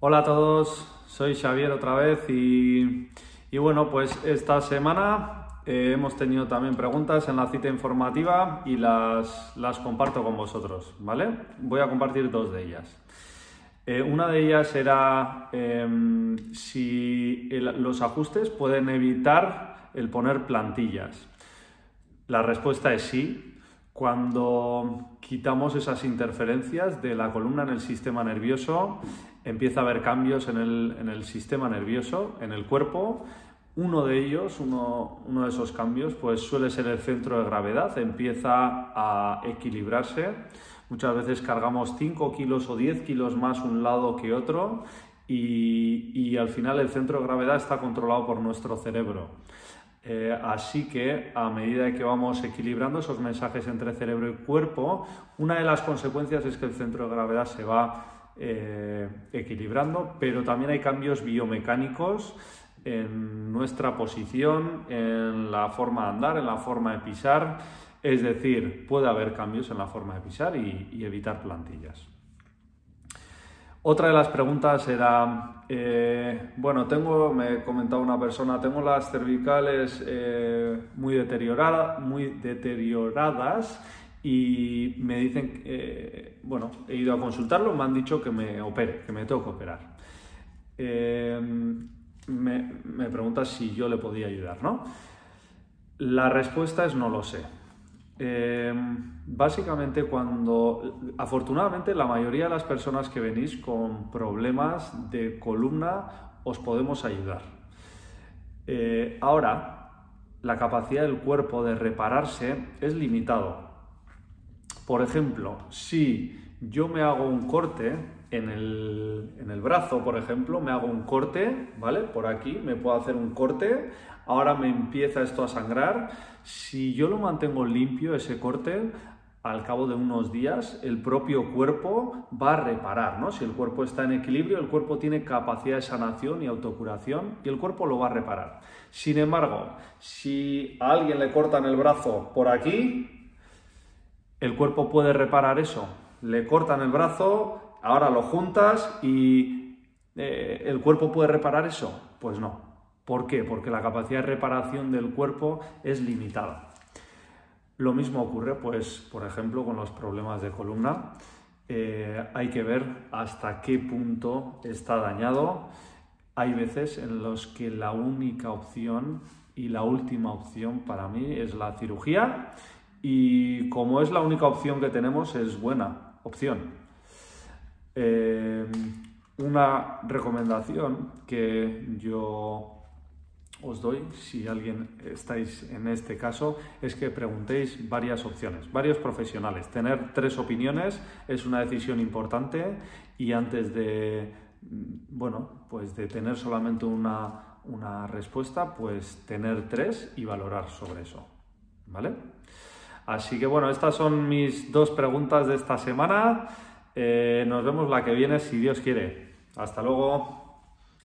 Hola a todos, soy Xavier otra vez y, y bueno, pues esta semana eh, hemos tenido también preguntas en la cita informativa y las, las comparto con vosotros, ¿vale? Voy a compartir dos de ellas. Eh, una de ellas era em, si los ajustes pueden evitar el poner plantillas. La respuesta es sí. Cuando quitamos esas interferencias de la columna en el sistema nervioso, empieza a haber cambios en el, en el sistema nervioso, en el cuerpo. Uno de ellos, uno, uno de esos cambios, pues suele ser el centro de gravedad, empieza a equilibrarse. Muchas veces cargamos 5 kilos o 10 kilos más un lado que otro y, y al final el centro de gravedad está controlado por nuestro cerebro. Eh, así que a medida que vamos equilibrando esos mensajes entre cerebro y cuerpo, una de las consecuencias es que el centro de gravedad se va eh, equilibrando, pero también hay cambios biomecánicos en nuestra posición, en la forma de andar, en la forma de pisar. Es decir, puede haber cambios en la forma de pisar y, y evitar plantillas. Otra de las preguntas era, eh, bueno, tengo, me comentaba una persona, tengo las cervicales eh, muy, deteriorada, muy deterioradas y me dicen, eh, bueno, he ido a consultarlo, me han dicho que me opere, que me tengo que operar. Me, me pregunta si yo le podía ayudar, ¿no? La respuesta es no lo sé. Básicamente cuando, afortunadamente, la mayoría de las personas que venís con problemas de columna os podemos ayudar. Eh, ahora, la capacidad del cuerpo de repararse es limitado. Por ejemplo, si yo me hago un corte en el, en el brazo, por ejemplo, me hago un corte, ¿vale? Por aquí me puedo hacer un corte, ahora me empieza esto a sangrar. Si yo lo mantengo limpio, ese corte, al cabo de unos días, el propio cuerpo va a reparar, ¿no? Si el cuerpo está en equilibrio, el cuerpo tiene capacidad de sanación y autocuración y el cuerpo lo va a reparar. Sin embargo, si a alguien le cortan el brazo por aquí, ¿El cuerpo puede reparar eso? Le cortan el brazo, ahora lo juntas y eh, ¿el cuerpo puede reparar eso? Pues no. ¿Por qué? Porque la capacidad de reparación del cuerpo es limitada. Lo mismo ocurre, pues, por ejemplo, con los problemas de columna. Eh, hay que ver hasta qué punto está dañado. Hay veces en los que la única opción y la última opción para mí es la cirugía y como es la única opción que tenemos es buena opción. Eh, una recomendación que yo os doy, si alguien estáis en este caso, es que preguntéis varias opciones, varios profesionales. Tener tres opiniones es una decisión importante y antes de, bueno, pues de tener solamente una, una respuesta, pues tener tres y valorar sobre eso. ¿Vale? Así que bueno, estas son mis dos preguntas de esta semana. Eh, nos vemos la que viene si Dios quiere. Hasta luego.